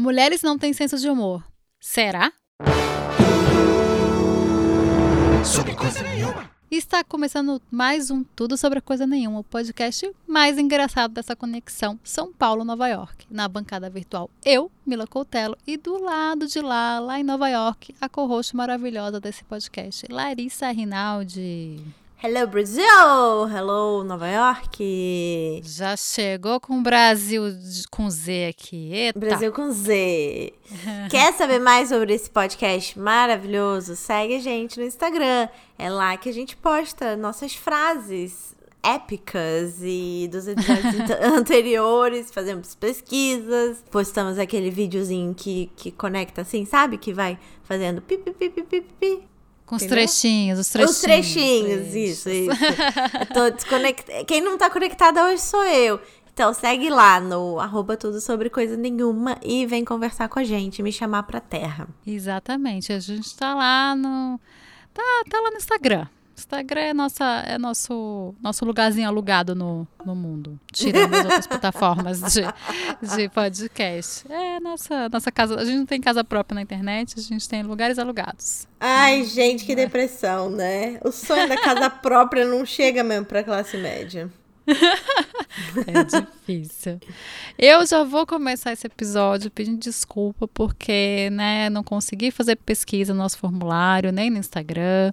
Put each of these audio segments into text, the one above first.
Mulheres não têm senso de humor. Será? Sobre coisa nenhuma. Está começando mais um Tudo Sobre Coisa Nenhuma, o podcast mais engraçado dessa conexão São Paulo-Nova York. Na bancada virtual, eu, Mila Coutelo, e do lado de lá, lá em Nova York, a co-host maravilhosa desse podcast, Larissa Rinaldi. Hello Brasil! Hello Nova York! Já chegou com o Brasil com Z aqui. Eita. Brasil com Z. Quer saber mais sobre esse podcast maravilhoso? Segue a gente no Instagram. É lá que a gente posta nossas frases épicas e dos episódios anteriores, fazemos pesquisas, postamos aquele videozinho que, que conecta assim, sabe? Que vai fazendo pi, pi, pi, pi, pi, pi com os trechinhos, os trechinhos. Os trechinhos, isso, isso. tô desconectada. Quem não tá conectada hoje sou eu. Então segue lá no arroba tudo sobre coisa nenhuma e vem conversar com a gente, me chamar pra terra. Exatamente. A gente tá lá no. Tá, tá lá no Instagram. Instagram é, nossa, é nosso, nosso lugarzinho alugado no, no mundo. Tirando as outras plataformas de, de podcast. É nossa, nossa casa. A gente não tem casa própria na internet, a gente tem lugares alugados. Ai, gente, que depressão, né? O sonho da casa própria não chega mesmo pra classe média. é difícil. Eu já vou começar esse episódio pedindo desculpa porque, né, não consegui fazer pesquisa no nosso formulário, nem no Instagram,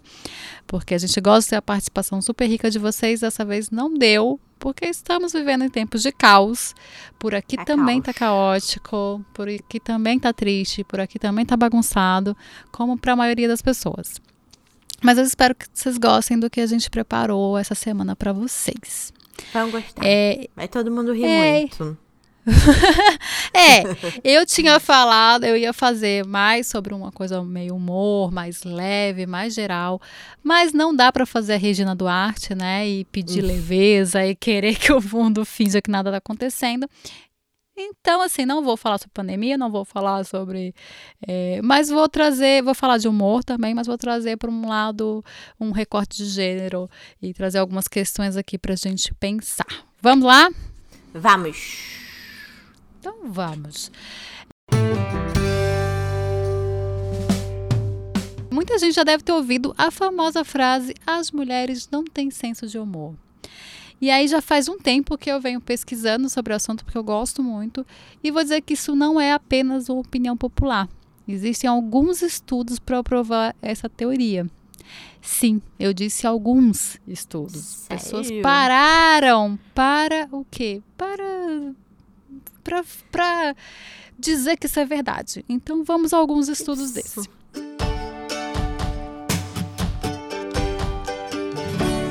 porque a gente gosta de ter a participação super rica de vocês, dessa vez não deu, porque estamos vivendo em tempos de caos. Por aqui é também tá caos. tá caótico, por aqui também tá triste, por aqui também tá bagunçado, como para a maioria das pessoas. Mas eu espero que vocês gostem do que a gente preparou essa semana para vocês. Vão gostar. É, Vai todo mundo rir é, muito. é, eu tinha falado, eu ia fazer mais sobre uma coisa meio humor, mais leve, mais geral, mas não dá para fazer a Regina Duarte, né, e pedir leveza e querer que o mundo finja que nada tá acontecendo. Então, assim, não vou falar sobre pandemia, não vou falar sobre. É, mas vou trazer, vou falar de humor também, mas vou trazer para um lado um recorte de gênero e trazer algumas questões aqui para a gente pensar. Vamos lá? Vamos! Então vamos. Muita gente já deve ter ouvido a famosa frase: as mulheres não têm senso de humor. E aí já faz um tempo que eu venho pesquisando sobre o assunto porque eu gosto muito e vou dizer que isso não é apenas uma opinião popular. Existem alguns estudos para provar essa teoria. Sim, eu disse alguns estudos. Sério? Pessoas pararam para o quê? Para para dizer que isso é verdade. Então vamos a alguns estudos desses.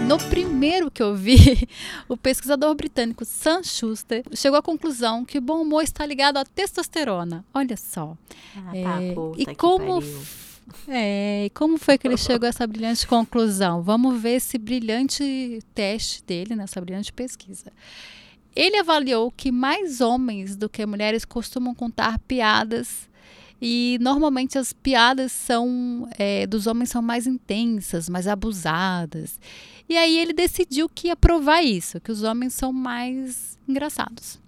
No primeiro que eu vi, o pesquisador britânico Sam Schuster chegou à conclusão que o bom humor está ligado à testosterona. Olha só. Ah, tá, é, puta, e como é, como foi que ele chegou a essa brilhante conclusão? Vamos ver esse brilhante teste dele, nessa brilhante pesquisa. Ele avaliou que mais homens do que mulheres costumam contar piadas e normalmente as piadas são é, dos homens são mais intensas, mais abusadas. E aí ele decidiu que ia provar isso, que os homens são mais engraçados.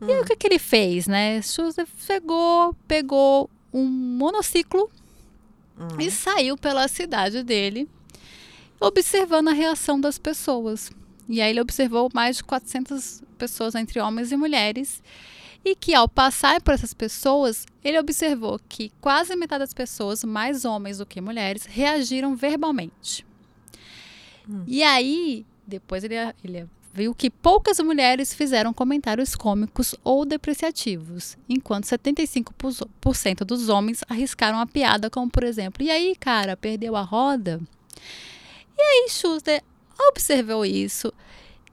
Hum. E aí, o que, que ele fez, né? Schuster pegou, pegou um monociclo hum. e saiu pela cidade dele, observando a reação das pessoas. E aí ele observou mais de 400 pessoas entre homens e mulheres e que ao passar por essas pessoas, ele observou que quase metade das pessoas, mais homens do que mulheres, reagiram verbalmente. Hum. E aí, depois ele, ele viu que poucas mulheres fizeram comentários cômicos ou depreciativos, enquanto 75% dos homens arriscaram a piada, como por exemplo, e aí, cara, perdeu a roda? E aí, Schuster observou isso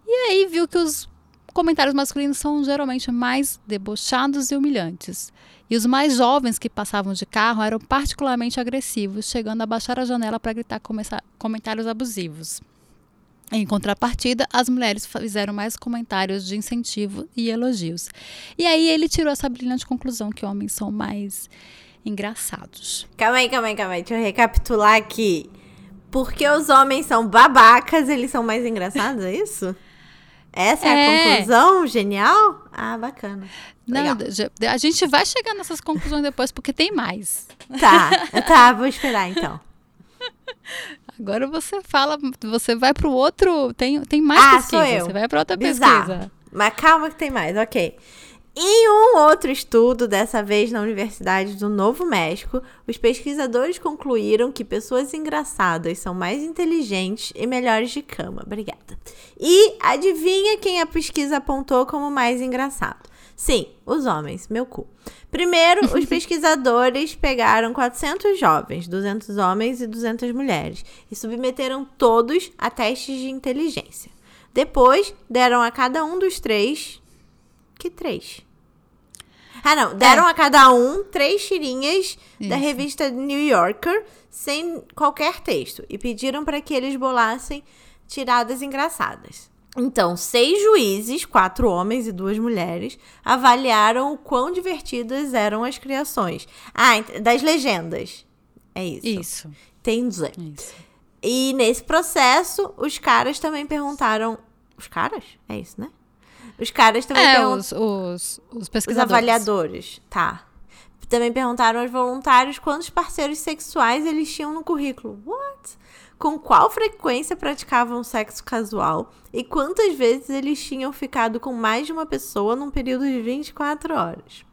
e aí viu que os comentários masculinos são geralmente mais debochados e humilhantes. E os mais jovens que passavam de carro eram particularmente agressivos, chegando a baixar a janela para gritar comentários abusivos. Em contrapartida, as mulheres fizeram mais comentários de incentivo e elogios. E aí ele tirou essa brilhante conclusão que homens são mais engraçados. Calma aí, calma aí, calma aí. Deixa eu recapitular aqui. Porque os homens são babacas, eles são mais engraçados, é isso? Essa é, é, a conclusão? Genial? Ah, bacana. Não, a gente vai chegar nessas conclusões depois, porque tem mais. Tá, tá, vou esperar então. Agora você fala, você vai para o outro, tem, tem mais ah, pesquisa, sou eu. você vai para outra Bizarro. pesquisa. Mas calma que tem mais, ok. Em um outro estudo, dessa vez na Universidade do Novo México, os pesquisadores concluíram que pessoas engraçadas são mais inteligentes e melhores de cama. Obrigada. E adivinha quem a pesquisa apontou como mais engraçado? Sim, os homens, meu cu. Primeiro, os pesquisadores pegaram 400 jovens, 200 homens e 200 mulheres, e submeteram todos a testes de inteligência. Depois, deram a cada um dos três. Que três? Ah, não. Deram é. a cada um três tirinhas Isso. da revista New Yorker, sem qualquer texto, e pediram para que eles bolassem tiradas engraçadas. Então, seis juízes, quatro homens e duas mulheres, avaliaram o quão divertidas eram as criações. Ah, das legendas. É isso. Isso. Entendi. Isso. E nesse processo, os caras também perguntaram. Os caras? É isso, né? Os caras também é, perguntaram. Os, os, os pesquisadores. Os avaliadores, tá. Também perguntaram aos voluntários quantos parceiros sexuais eles tinham no currículo. What? Com qual frequência praticavam sexo casual e quantas vezes eles tinham ficado com mais de uma pessoa num período de 24 horas.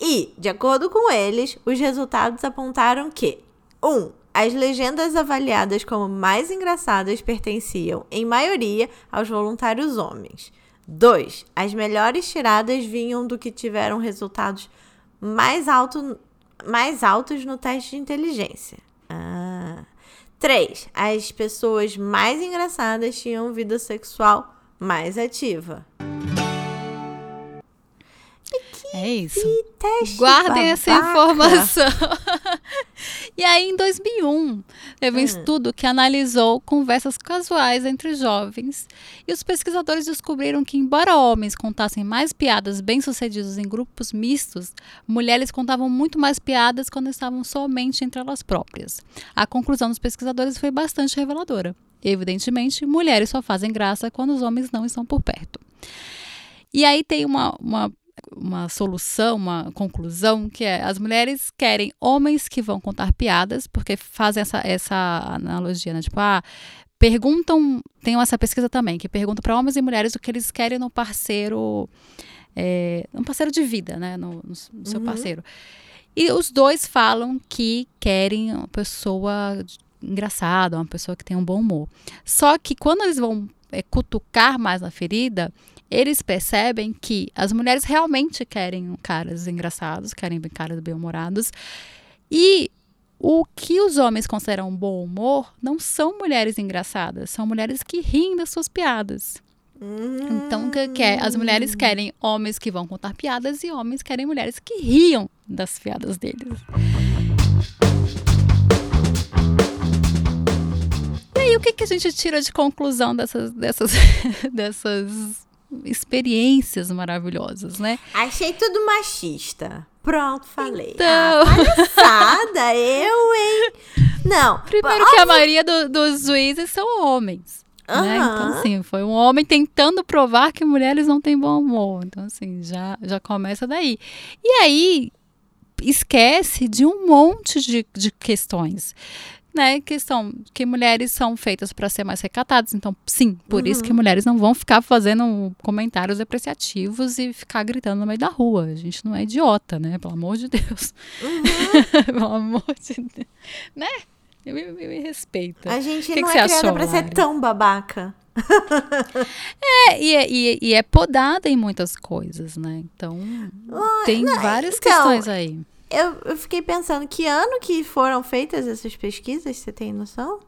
E, de acordo com eles, os resultados apontaram que 1. Um, as legendas avaliadas como mais engraçadas pertenciam, em maioria, aos voluntários homens. 2. As melhores tiradas vinham do que tiveram resultados mais, alto, mais altos no teste de inteligência. Ah. 3. As pessoas mais engraçadas tinham vida sexual mais ativa. É isso. Guardem babaca. essa informação. e aí, em 2001, teve um hum. estudo que analisou conversas casuais entre jovens. E os pesquisadores descobriram que, embora homens contassem mais piadas bem-sucedidas em grupos mistos, mulheres contavam muito mais piadas quando estavam somente entre elas próprias. A conclusão dos pesquisadores foi bastante reveladora. Evidentemente, mulheres só fazem graça quando os homens não estão por perto. E aí tem uma, uma uma solução, uma conclusão, que é as mulheres querem homens que vão contar piadas, porque fazem essa, essa analogia, né? Tipo, ah, perguntam, tem essa pesquisa também, que pergunta para homens e mulheres o que eles querem no parceiro, é, um parceiro de vida, né? No, no, seu uhum. parceiro. E os dois falam que querem uma pessoa engraçada, uma pessoa que tem um bom humor. Só que quando eles vão é, cutucar mais na ferida, eles percebem que as mulheres realmente querem caras engraçados, querem caras bem-humorados. E o que os homens consideram bom humor não são mulheres engraçadas, são mulheres que riem das suas piadas. Hum. Então, que, que é, as mulheres querem homens que vão contar piadas e homens querem mulheres que riam das piadas deles. E aí, o que, que a gente tira de conclusão dessas, dessas, dessas experiências maravilhosas, né? Achei tudo machista. Pronto, falei. Então... Ah, palhaçada, eu, hein? Não. Primeiro que a maioria do, dos juízes são homens. Uhum. Né? Então, assim, foi um homem tentando provar que mulheres não têm bom humor. Então, assim, já, já começa daí. E aí, esquece de um monte de, de questões né, questão que mulheres são feitas para ser mais recatadas, então sim, por uhum. isso que uhum. mulheres não vão ficar fazendo comentários depreciativos e ficar gritando no meio da rua. A gente não é idiota, né? Pelo amor de Deus. Uhum. Pelo amor de Deus. Né? Me, me, me respeita. A gente que não que é criada pra ser tão babaca. é, e, é, e, e, é podada em muitas coisas, né? Então, tem não, várias então, questões aí eu, eu fiquei pensando que ano que foram feitas essas pesquisas, você tem noção?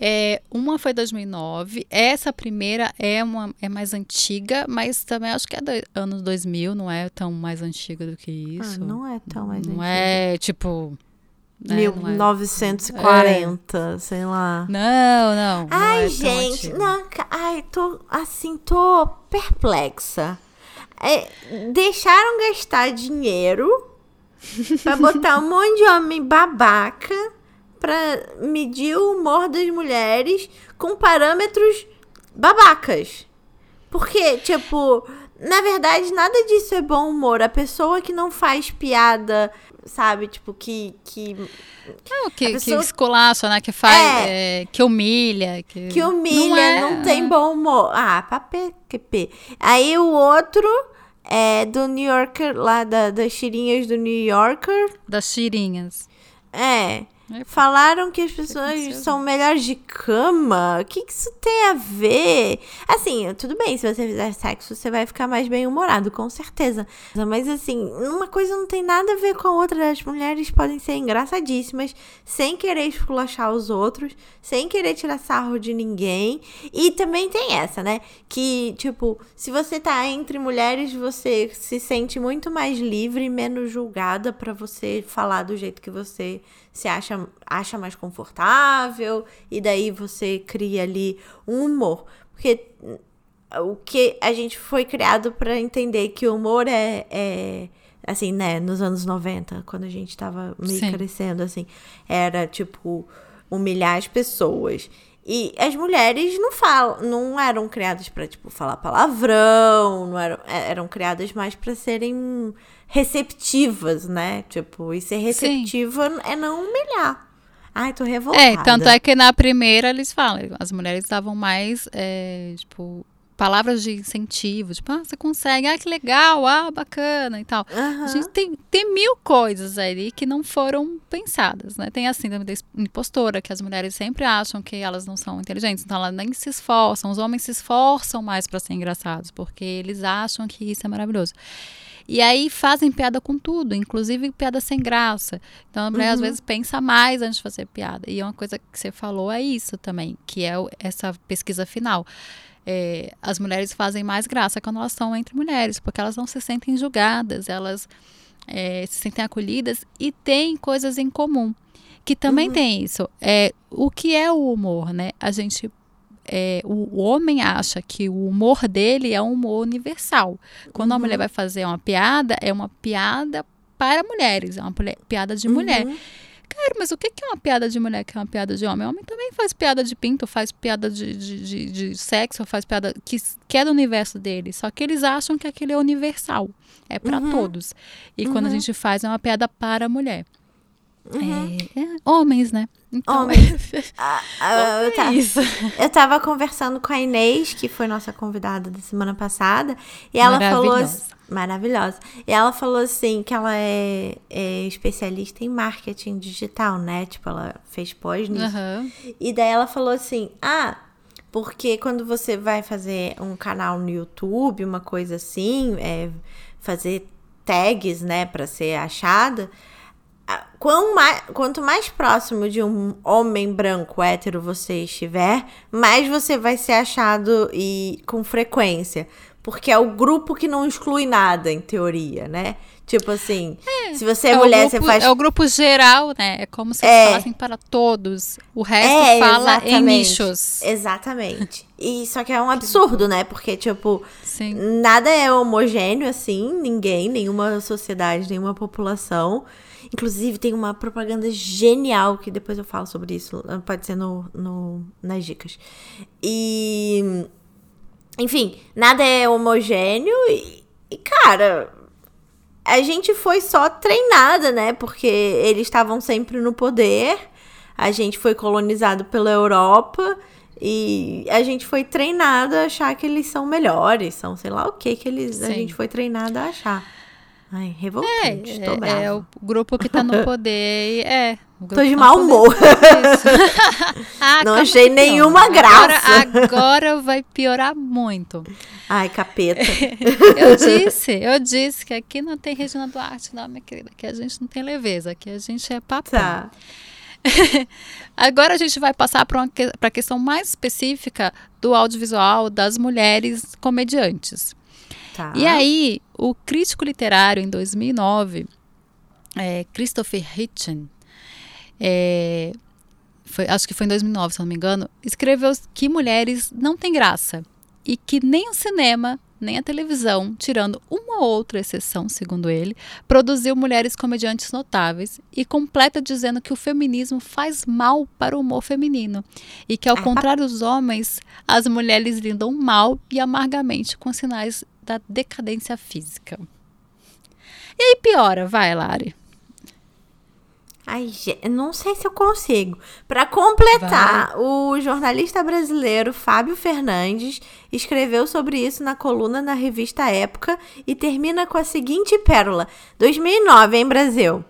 É, uma foi 2009, essa primeira é, uma, é mais antiga, mas também acho que é do, anos 2000, não é tão mais antiga do que ah, isso. Ah, não é tão mais não antiga. Não é, tipo... Né, 1940, é. sei lá. Não, não. Ai, não é gente, não, ai, tô assim, tô perplexa. É, deixaram gastar dinheiro Pra botar um monte de homem babaca pra medir o humor das mulheres com parâmetros babacas. Porque, tipo, na verdade, nada disso é bom humor. A pessoa que não faz piada, sabe? Tipo, que. que não, que, pessoa... que esculacha, né? Que faz. É. É, que humilha. Que, que humilha, não, é... não, tem bom humor. Ah, pra PQP. Aí o outro é do New Yorker, lá da, das tirinhas do New Yorker. Das tirinhas. É. Falaram que as pessoas são melhores de cama. O que, que isso tem a ver? Assim, tudo bem, se você fizer sexo, você vai ficar mais bem-humorado, com certeza. Mas assim, uma coisa não tem nada a ver com a outra. As mulheres podem ser engraçadíssimas, sem querer esculachar os outros, sem querer tirar sarro de ninguém. E também tem essa, né? Que, tipo, se você tá entre mulheres, você se sente muito mais livre e menos julgada para você falar do jeito que você se acha, acha mais confortável, e daí você cria ali um humor. Porque o que a gente foi criado para entender que o humor é, é, assim, né, nos anos 90, quando a gente tava meio Sim. crescendo, assim, era tipo humilhar as pessoas. E as mulheres não falam, não eram criadas para tipo falar palavrão, não eram, é, eram criadas mais para serem receptivas, né? Tipo, e ser receptiva Sim. é não humilhar. Ai, tô revoltada. É, tanto é que na primeira eles falam, as mulheres estavam mais, é, tipo, palavras de incentivo, tipo, ah, você consegue, ah, que legal, ah, bacana e tal. Uhum. A gente tem, tem mil coisas ali que não foram pensadas, né? Tem a síndrome da impostora, que as mulheres sempre acham que elas não são inteligentes, então elas nem se esforçam, os homens se esforçam mais para ser engraçados, porque eles acham que isso é maravilhoso. E aí fazem piada com tudo, inclusive piada sem graça. Então a mulher uhum. às vezes pensa mais antes de fazer piada. E uma coisa que você falou é isso também, que é essa pesquisa final. É, as mulheres fazem mais graça quando elas estão entre mulheres, porque elas não se sentem julgadas, elas é, se sentem acolhidas e têm coisas em comum. Que também uhum. tem isso. É, o que é o humor, né? A gente é, o, homem acha que o humor dele é um humor universal. Quando uhum. a mulher vai fazer uma piada, é uma piada para mulheres, é uma piada de mulher. Uhum. Cara, mas o que é uma piada de mulher que é uma piada de homem? O homem também faz piada de pinto, faz piada de, de, de, de sexo, faz piada que, que é do universo dele. Só que eles acham que aquele é universal. É para uhum. todos. E quando a uhum. gente faz, é uma piada para a mulher. Uhum. É, é, homens, né? Então, homens. ah, ah, eu, tava, isso. eu tava conversando com a Inês, que foi nossa convidada da semana passada, e ela falou. Maravilhosa. E ela falou assim que ela é, é, especialista em marketing digital, né? Tipo, ela fez pós nisso. Uhum. E daí ela falou assim: ah, porque quando você vai fazer um canal no YouTube, uma coisa assim, é, fazer tags, né, para ser achada mais, quanto mais próximo de um homem branco hétero você estiver, mais você vai ser achado e com frequência. Porque é o grupo que não exclui nada, em teoria, né? Tipo assim, é, se você é, é mulher, grupo, você faz. É o grupo geral, né? É como se é, falassem para todos. O resto é, fala exatamente, em nichos. Exatamente. E só que é um absurdo, né? Porque, tipo, Sim. nada é homogêneo assim, ninguém, nenhuma sociedade, nenhuma população. Inclusive, tem uma propaganda genial que depois eu falo sobre isso. Pode ser no, no, nas dicas. E. Enfim, nada é homogêneo e, e, cara. A gente foi só treinada, né? Porque eles estavam sempre no poder. A gente foi colonizado pela Europa. E a gente foi treinado a achar que eles são melhores, são sei lá o que que eles, a gente foi treinado a achar. Ai, revoltante, é, tô brava. É o grupo que tá no poder, é. Tô de tá mau humor. ah, não achei nenhuma graça. Agora, agora vai piorar muito. Ai, capeta. eu disse, eu disse que aqui não tem Regina Duarte, não, minha querida. Que a gente não tem leveza, que a gente é papo. Tá. Agora a gente vai passar para a questão mais específica do audiovisual das mulheres comediantes. Tá. E aí, o crítico literário, em 2009, é, Christopher Hitchen, é, foi, acho que foi em 2009, se não me engano, escreveu que mulheres não têm graça e que nem o cinema nem a televisão, tirando uma outra exceção, segundo ele, produziu mulheres comediantes notáveis e completa dizendo que o feminismo faz mal para o humor feminino e que, ao ah. contrário dos homens, as mulheres lidam mal e amargamente com sinais da decadência física. E aí piora, vai, Lari. Ai, não sei se eu consigo. Para completar, Vai. o jornalista brasileiro Fábio Fernandes escreveu sobre isso na coluna na revista Época e termina com a seguinte pérola: 2009 em Brasil.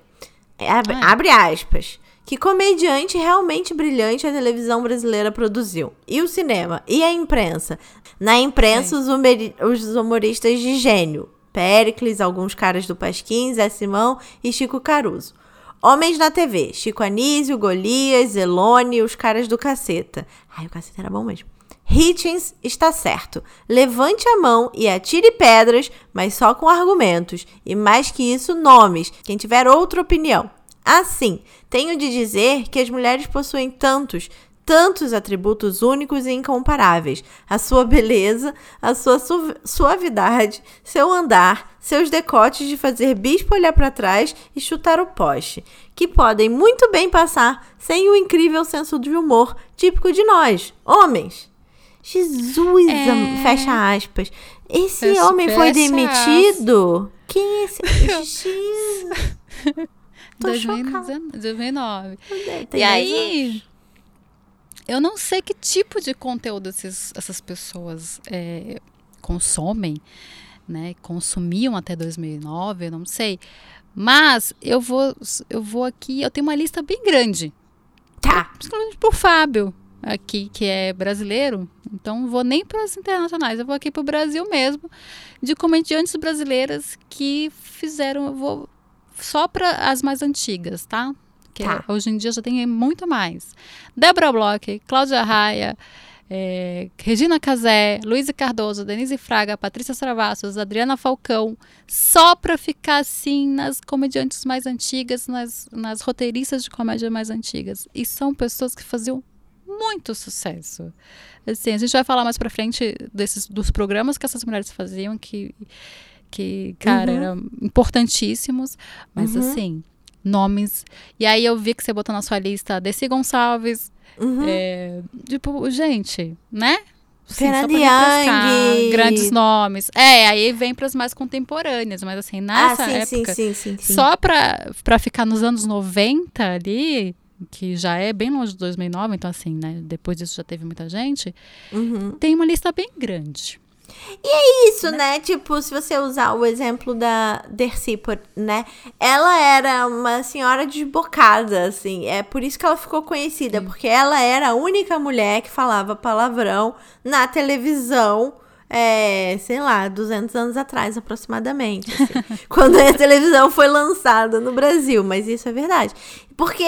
Abre, abre aspas. Que comediante realmente brilhante a televisão brasileira produziu. E o cinema? E a imprensa? Na imprensa, os, os humoristas de gênio. Péricles, alguns caras do Pasquim, Zé Simão e Chico Caruso. Homens na TV. Chico Anísio, Golias, Zelone, os caras do caceta. Ai, o caceta era bom mesmo. Hitchens está certo. Levante a mão e atire pedras, mas só com argumentos. E mais que isso, nomes. Quem tiver outra opinião. Assim, tenho de dizer que as mulheres possuem tantos, tantos atributos únicos e incomparáveis: a sua beleza, a sua su suavidade, seu andar, seus decotes de fazer bispo olhar para trás e chutar o poste, que podem muito bem passar sem o incrível senso de humor típico de nós, homens. Jesus, é... fecha aspas. Esse fecha, homem foi demitido? Quem é esse? Jesus. Tô 2019. E aí, eu não sei que tipo de conteúdo esses, essas pessoas é, consomem, né? Consumiam até 2009, eu não sei. Mas eu vou, eu vou aqui, eu tenho uma lista bem grande. Tá. Principalmente pro Fábio, aqui, que é brasileiro. Então, não vou nem para as internacionais, eu vou aqui pro Brasil mesmo, de comediantes brasileiras que fizeram, eu vou só para as mais antigas, tá? que tá. hoje em dia já tem muito mais. Débora Bloch, Cláudia Raia, é, Regina Casé, Luísa Cardoso, Denise Fraga, Patrícia Travassos, Adriana Falcão, só para ficar assim nas comediantes mais antigas, nas, nas roteiristas de comédia mais antigas. E são pessoas que faziam muito sucesso. Assim, a gente vai falar mais para frente desses dos programas que essas mulheres faziam que que, cara, uhum. eram importantíssimos, mas uhum. assim, nomes. E aí eu vi que você botou na sua lista Desi Gonçalves. Uhum. É, tipo, gente, né? Fernanda Young. Grandes nomes. É, aí vem para as mais contemporâneas, mas assim, nessa ah, sim, época, sim, sim, só para pra ficar nos anos 90 ali, que já é bem longe de 2009, então assim, né, depois disso já teve muita gente, uhum. tem uma lista bem grande. E é isso, né? né? Tipo, se você usar o exemplo da Dercy, né? Ela era uma senhora desbocada, assim. É por isso que ela ficou conhecida, Sim. porque ela era a única mulher que falava palavrão na televisão é, sei lá, 200 anos atrás aproximadamente, assim, quando a televisão foi lançada no Brasil, mas isso é verdade. Porque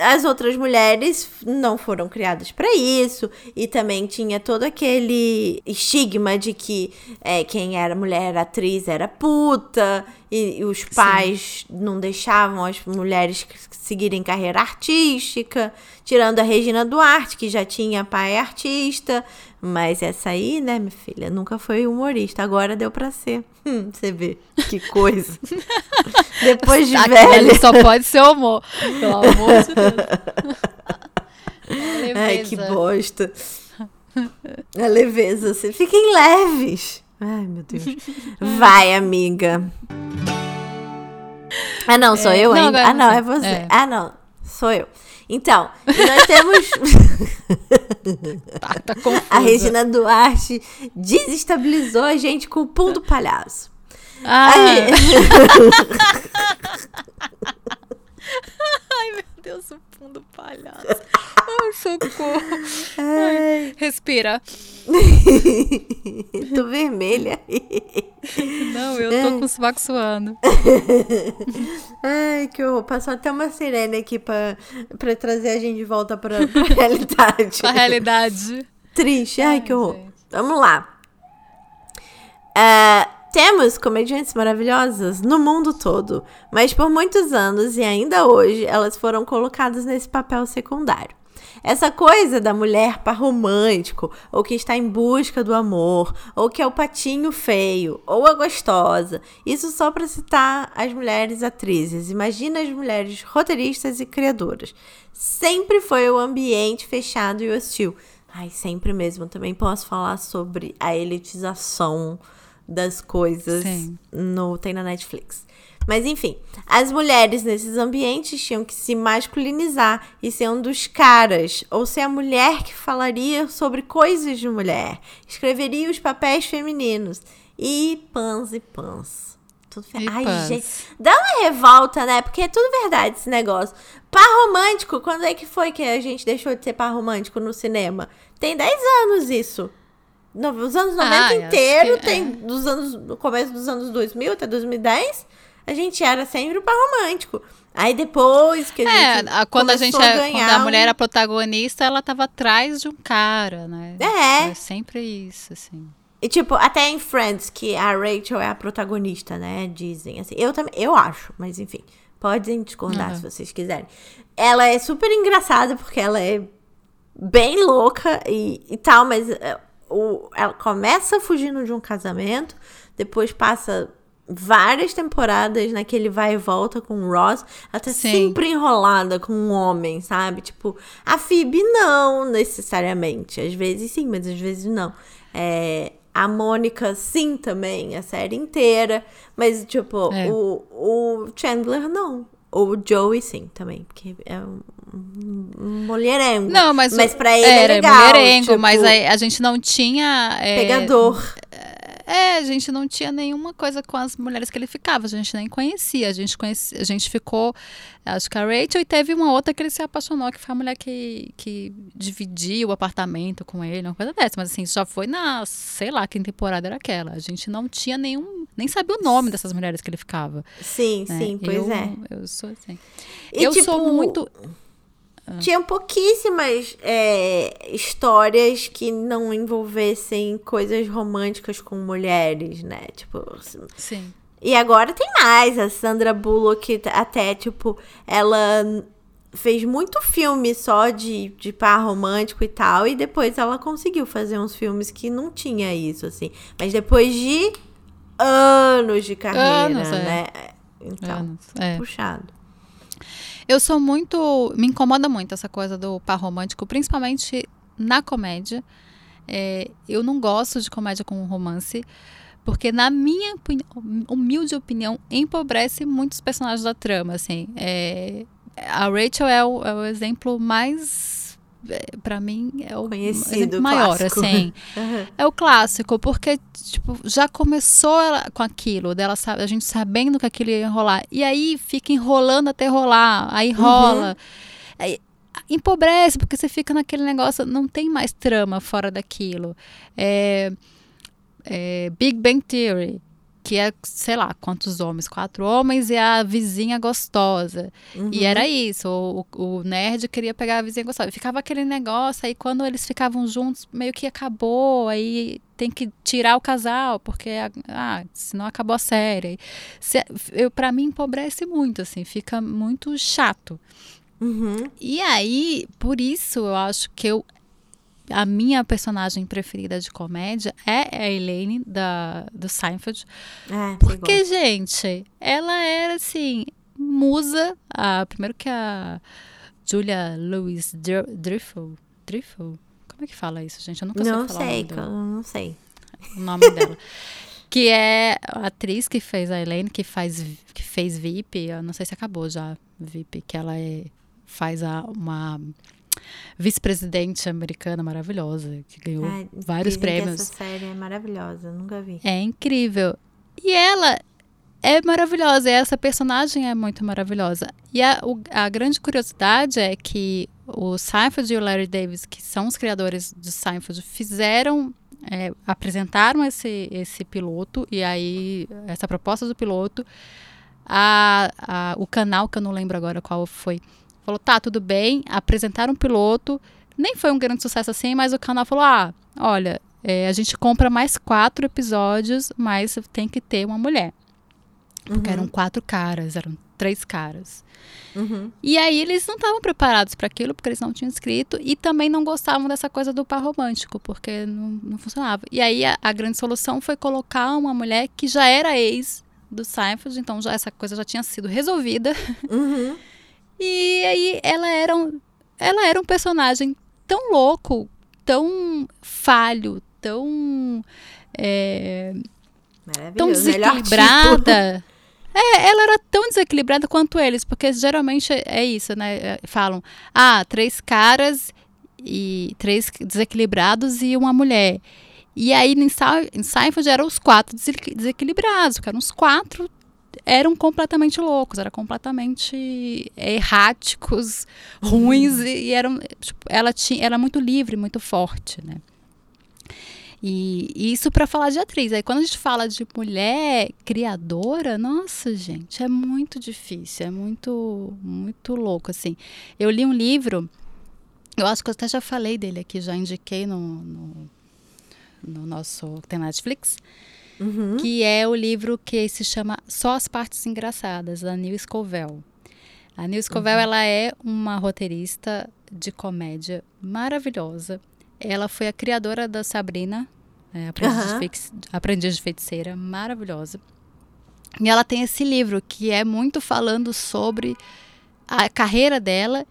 as outras mulheres não foram criadas para isso e também tinha todo aquele estigma de que é, quem era mulher atriz era puta e, e os pais Sim. não deixavam as mulheres seguirem carreira artística, tirando a Regina Duarte, que já tinha pai artista, mas essa aí, né, minha filha, nunca foi humorista. Agora deu pra ser. Hum, você vê que coisa. Depois de velha. só pode ser humor. Pelo amor de Deus. Ai, que bosta. A leveza. Você... Fiquem leves. Ai, meu Deus. Vai, amiga. Ah, não, sou é, eu não, ainda. Ah, não, é você. É. Ah, não, sou eu. Então, nós temos. tá, tá a Regina Duarte desestabilizou a gente com o pum do palhaço. Ah. Ai, meu Deus, o pum do palhaço. Ai, socorro. Ai. Respira. tô vermelha. Não, eu tô com o sovaco suando. Ai, que horror. Passou até uma sirene aqui pra, pra trazer a gente de volta pra, pra realidade. pra realidade. Triste. Ai, Ai que horror. Gente. Vamos lá. Uh, temos comediantes maravilhosas no mundo todo, mas por muitos anos e ainda hoje elas foram colocadas nesse papel secundário. Essa coisa da mulher par romântico, ou que está em busca do amor, ou que é o patinho feio, ou a gostosa. Isso só para citar as mulheres atrizes. Imagina as mulheres roteiristas e criadoras. Sempre foi o ambiente fechado e hostil. Ai, sempre mesmo. Também posso falar sobre a elitização das coisas Sim. no tem na Netflix. Mas enfim, as mulheres nesses ambientes tinham que se masculinizar e ser um dos caras, ou ser a mulher que falaria sobre coisas de mulher, escreveria os papéis femininos. E pans e pans. Tudo fe... Ai, pans. gente, dá uma revolta, né? Porque é tudo verdade esse negócio. Par romântico, quando é que foi que a gente deixou de ser par romântico no cinema? Tem 10 anos isso. No, os anos 90 Ah, inteiro, que tem é. dos anos, no começo dos anos 2000 até 2010, a gente era sempre o par romântico. Aí depois que a É, gente a- quando a gente é- ganhar quando a um- mulher era protagonista, ela tava atrás de um cara, né? É. É sempre isso, assim. E tipo, até em Friends, que a Rachel é a protagonista, né? Dizem assim. Eu também, eu acho, mas enfim. Podem discordar Uhum. se vocês quiserem. Ela é super engraçada porque ela é bem louca e, e tal, mas é, o, ela começa fugindo de um casamento, depois passa várias temporadas naquele vai e volta com o Ross, ela tá Sim. sempre enrolada com um homem, sabe? Tipo, a Phoebe não necessariamente. Às vezes sim, mas às vezes não. É, a Mônica, sim, também, a série inteira. Mas, tipo, É. o, o Chandler, não. O Joey, sim, também. Porque é um, um mulherengo. Não, mas, Mas o- pra ele era é legal. mulherengo, tipo, mas a, a gente não tinha. é, Pegador. É, a gente não tinha nenhuma coisa com as mulheres que ele ficava, a gente nem conhecia. A gente conhecia, a gente ficou, acho que a Rachel, e teve uma outra que ele se apaixonou, que foi a mulher que, que dividia o apartamento com ele, uma coisa dessa. Mas assim, já foi na, sei lá, que temporada era aquela. A gente não tinha nenhum, nem sabia o nome dessas mulheres que ele ficava. Sim, né? sim, pois eu, é. Eu sou assim. E, eu tipo, sou muito. Tinha pouquíssimas é, histórias que não envolvessem coisas românticas com mulheres, né? Tipo, Sim. E agora tem mais. A Sandra Bullock, até, tipo, ela fez muito filme só de, de par romântico e tal. E depois ela conseguiu fazer uns filmes que não tinha isso, assim. Mas depois de anos de carreira, Anos, é. né? Então, Anos, é. puxado. Eu sou muito. Me incomoda muito essa coisa do par romântico, principalmente na comédia. É, eu não gosto de comédia com romance, porque, na minha humilde opinião, empobrece muitos personagens da trama. Assim. É, a Rachel é o, é o exemplo mais. É, para mim, é o Conhecido, maior, clássico. assim. Aham. É o clássico, porque, tipo, já começou ela com aquilo, dela a gente sabendo que aquilo ia enrolar. E aí fica enrolando até rolar, aí rola. Aí, empobrece, porque você fica naquele negócio, não tem mais trama fora daquilo. É, é, Big Bang Theory, que é, sei lá, quantos homens? Quatro homens e a vizinha gostosa. Uhum. E era isso, o, o nerd queria pegar a vizinha gostosa. Ficava aquele negócio, aí quando eles ficavam juntos, meio que acabou, aí tem que tirar o casal, porque, ah, senão acabou a série. Se, eu, pra mim, empobrece muito, assim, fica muito chato. Uhum. E aí, por isso, eu acho que eu, a minha personagem preferida de comédia é a Elaine, da, do Seinfeld. É, Porque, gente, ela era assim, musa. A, primeiro que a Julia Louis Dr- Dreyfus. Dreyfus? Como é que fala isso, gente? Eu nunca Não soube falar sei, o nome, não sei. o nome dela. Que é a atriz que fez a Elaine, que, faz, que fez VIP. Eu não sei se acabou já, VIP, que ela é, faz a, uma vice-presidente americana maravilhosa, que ganhou vários prêmios. Essa série é maravilhosa, nunca vi. É incrível. E ela é maravilhosa, essa personagem é muito maravilhosa. E a, o- a grande curiosidade é que o Seinfeld e o Larry Davis, que são os criadores de Seinfeld, fizeram, é, apresentaram esse, esse piloto, e aí, essa proposta do piloto, a, a- o canal, que eu não lembro agora qual foi, falou, tá, tudo bem, apresentaram o piloto, nem foi um grande sucesso assim, mas o canal falou, ah, olha, é, a gente compra mais quatro episódios, mas tem que ter uma mulher. Porque Uhum. eram quatro caras, eram três caras. Uhum. E aí eles não estavam preparados para aquilo, porque eles não tinham escrito, e também não gostavam dessa coisa do par romântico, porque não, não funcionava. E aí a, a, grande solução foi colocar uma mulher que já era ex do Seinfeld, então já essa coisa já tinha sido resolvida. Uhum. E aí ela era, um, ela era um personagem tão louco, tão falho, tão. É, tão desequilibrada. É, ela era tão desequilibrada quanto eles, porque geralmente é isso, né? É, falam, ah, três caras e três desequilibrados e uma mulher. E aí em, Seinfeld eram os quatro desequilibrados, eram os quatro eram completamente loucos, eram completamente erráticos, ruins uhum. e, e eram tipo, ela tinha era muito livre, muito forte, né? E, e isso para falar de atriz. Aí quando a gente fala de mulher criadora, nossa, gente, é muito difícil, é muito muito louco assim. Eu li um livro, eu acho que eu até já falei dele aqui, já indiquei no, no, no nosso tem Netflix. Uhum. Que é o livro que se chama Só as Partes Engraçadas, da Neil Scovell. A Neil Scovell, uhum. ela é uma roteirista de comédia maravilhosa. Ela foi a criadora da Sabrina, é, aprendiz, uhum. de aprendiz de feiticeira, maravilhosa. E ela tem esse livro que é muito falando sobre a carreira dela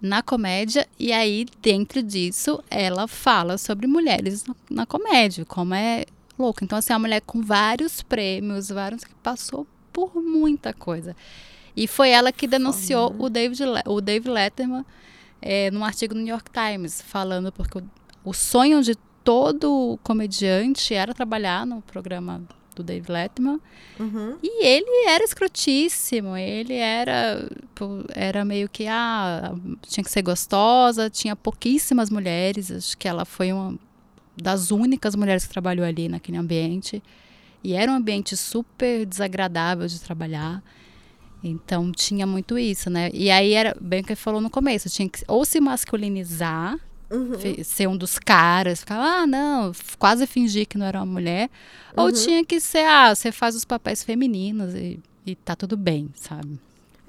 na comédia e aí dentro disso ela fala sobre mulheres na comédia, como é louco. Então assim, é uma mulher com vários prêmios, vários que passou por muita coisa. E foi ela que denunciou o David o Dave Letterman é, num artigo no New York Times falando porque o, o sonho de todo comediante era trabalhar no programa do Dave Letterman. Uhum. E ele era escrotíssimo, ele era era meio que ah, tinha que ser gostosa, tinha pouquíssimas mulheres, acho que ela foi uma das únicas mulheres que trabalhou ali naquele ambiente. E era um ambiente super desagradável de trabalhar. Então tinha muito isso, né? E aí era bem o que falou no começo, tinha que ou se masculinizar Uhum. Ser um dos caras, ficar, ah, não, quase fingir que não era uma mulher. Uhum. Ou tinha que ser, ah, você faz os papéis femininos e, e tá tudo bem, sabe?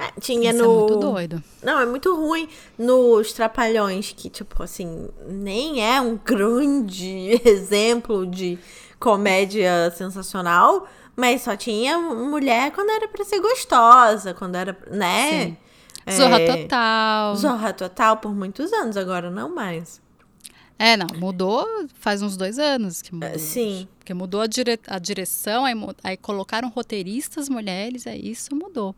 É, tinha Isso no. É muito doido. Não, é muito ruim nos Trapalhões, que, tipo, assim, nem é um grande exemplo de comédia sensacional, mas só tinha mulher quando era pra ser gostosa, quando era, né? Sim. Zorra é, Total. Zorra Total por muitos anos, agora não mais. É, não, mudou faz uns dois anos que mudou. Sim. Porque mudou a, dire a direção, aí, aí colocaram roteiristas mulheres, aí isso mudou.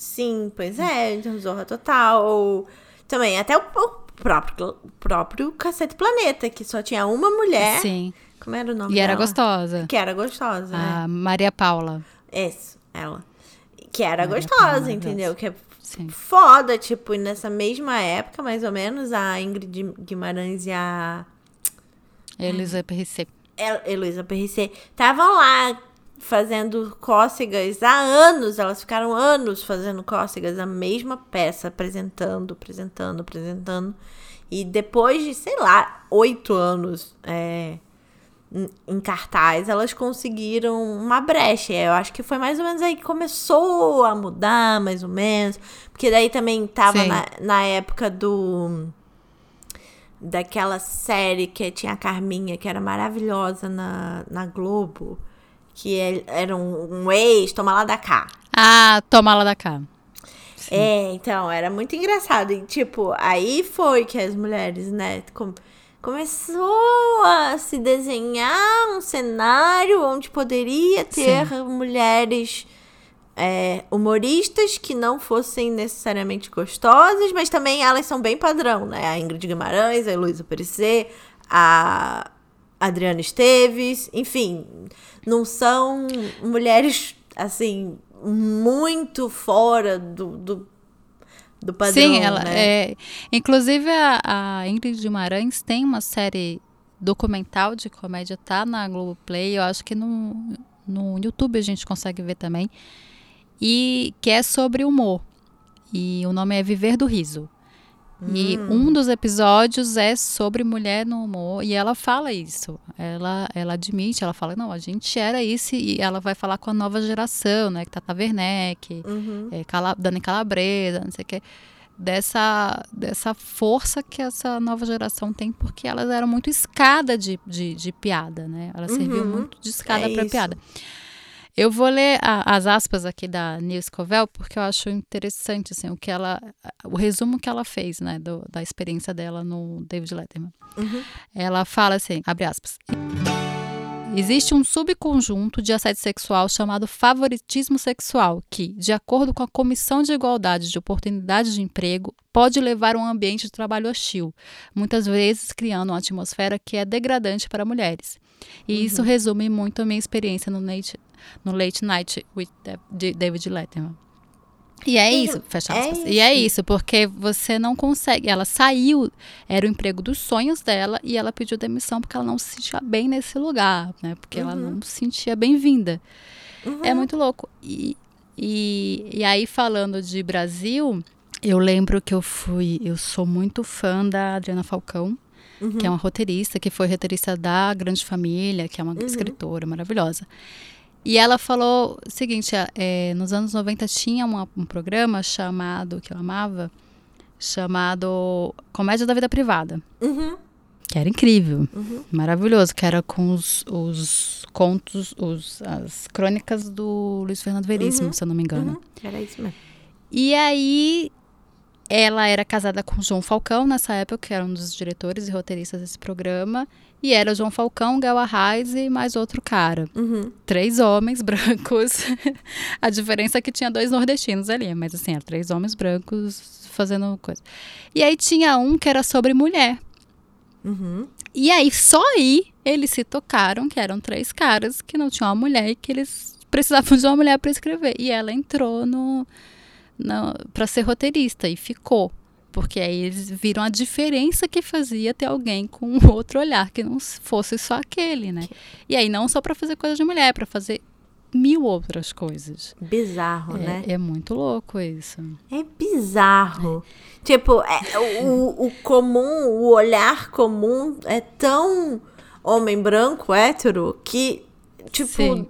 Sim, pois é, então Zorra Total. Ou também, até o, o próprio, próprio Cacete Planeta, que só tinha uma mulher. Sim. Como era o nome e dela? era gostosa. Que era gostosa, A né? Maria Paula. Isso, ela. Que era Maria gostosa, Paula, entendeu? Que é Sim. foda, tipo, e nessa mesma época, mais ou menos, a Ingrid Guimarães e a. Heloísa PRC. Heloísa PRC estavam lá fazendo cócegas há anos. Elas ficaram anos fazendo cócegas, a mesma peça, apresentando, apresentando, apresentando. E depois de, sei lá, oito anos é, em cartaz, elas conseguiram uma brecha. Eu acho que foi mais ou menos aí que começou a mudar, mais ou menos. Porque daí também tava na, na época do. Daquela série que tinha a Carminha, que era maravilhosa na, na Globo. Que é, era um, um ex, toma lá da cá. Ah, toma lá da cá. Sim. É, então, era muito engraçado. E, tipo, aí foi que as mulheres, né, com, começou a se desenhar um cenário onde poderia ter Sim. mulheres é, humoristas que não fossem necessariamente gostosas, mas também elas são bem padrão, né? A Ingrid Guimarães, a Heloísa Perissé, a Adriana Esteves, enfim, não são mulheres assim muito fora do, do do padrão, Sim, ela né? é. Inclusive a, a Ingrid Guimarães tem uma série documental de comédia, tá na Globoplay, eu acho que no, no YouTube a gente consegue ver também. E que é sobre humor. E o nome é Viver do Riso. E um dos episódios é sobre mulher no humor e ela fala isso. Ela, ela admite, ela fala, não, a gente era isso e ela vai falar com a nova geração, né? Que Tata Werneck, Uhum. é, Cala, Dani Calabresa, não sei o que. Dessa, dessa força que essa nova geração tem, porque elas eram muito escada de, de, de piada, né? Serviam Uhum. muito de escada É para piada. Eu vou ler a- as aspas aqui da Nils Covell, porque eu acho interessante, assim, o que ela... O resumo que ela fez, né, do- da experiência dela no David Letterman. Uhum. Ela fala assim, abre aspas. Existe um subconjunto de assédio sexual chamado favoritismo sexual, que, de acordo com a Comissão de Igualdade de Oportunidades de Emprego, pode levar a um ambiente de trabalho hostil, muitas vezes criando uma atmosfera que é degradante para mulheres. E isso resume muito a minha experiência no Late, no late Night with de David Letterman. E é isso, fecha é aspas. E é isso. isso, porque você não consegue. Ela saiu, era o emprego dos sonhos dela e ela pediu demissão porque ela não se sentia bem nesse lugar, né? Porque ela não se sentia bem-vinda. É muito louco. E, e, e aí, falando de Brasil, eu lembro que eu fui. Eu sou muito fã da Adriana Falcão, que é uma roteirista, que foi roteirista da Grande Família, que é uma escritora maravilhosa. E ela falou o seguinte: é, nos anos 90 tinha uma- um programa chamado, que eu amava, chamado Comédia da Vida Privada. Uhum. Que era incrível, maravilhoso, que era com os, os contos, os, as crônicas do Luiz Fernando Veríssimo, se eu não me engano. Uhum. Era isso mesmo. E aí, ela era casada com João Falcão nessa época, que era um dos diretores e roteiristas desse programa. E era João Falcão, Gal Arraes e mais outro cara. Uhum. Três homens brancos. A diferença é que tinha dois nordestinos ali, mas assim, eram três homens brancos fazendo coisa. E aí tinha um que era sobre mulher. Uhum. E aí, só aí, eles se tocaram que eram três caras que não tinham uma mulher e que eles precisavam de uma mulher para escrever. E ela entrou no para ser roteirista e ficou. Porque aí eles viram a diferença que fazia ter alguém com um outro olhar, que não fosse só aquele, né? E aí, não só para fazer coisa de mulher, para fazer mil outras coisas. Bizarro, né? É, é muito louco isso. É bizarro. Tipo, é, o, o comum, o olhar comum é tão homem branco, hétero, que, tipo, Sim.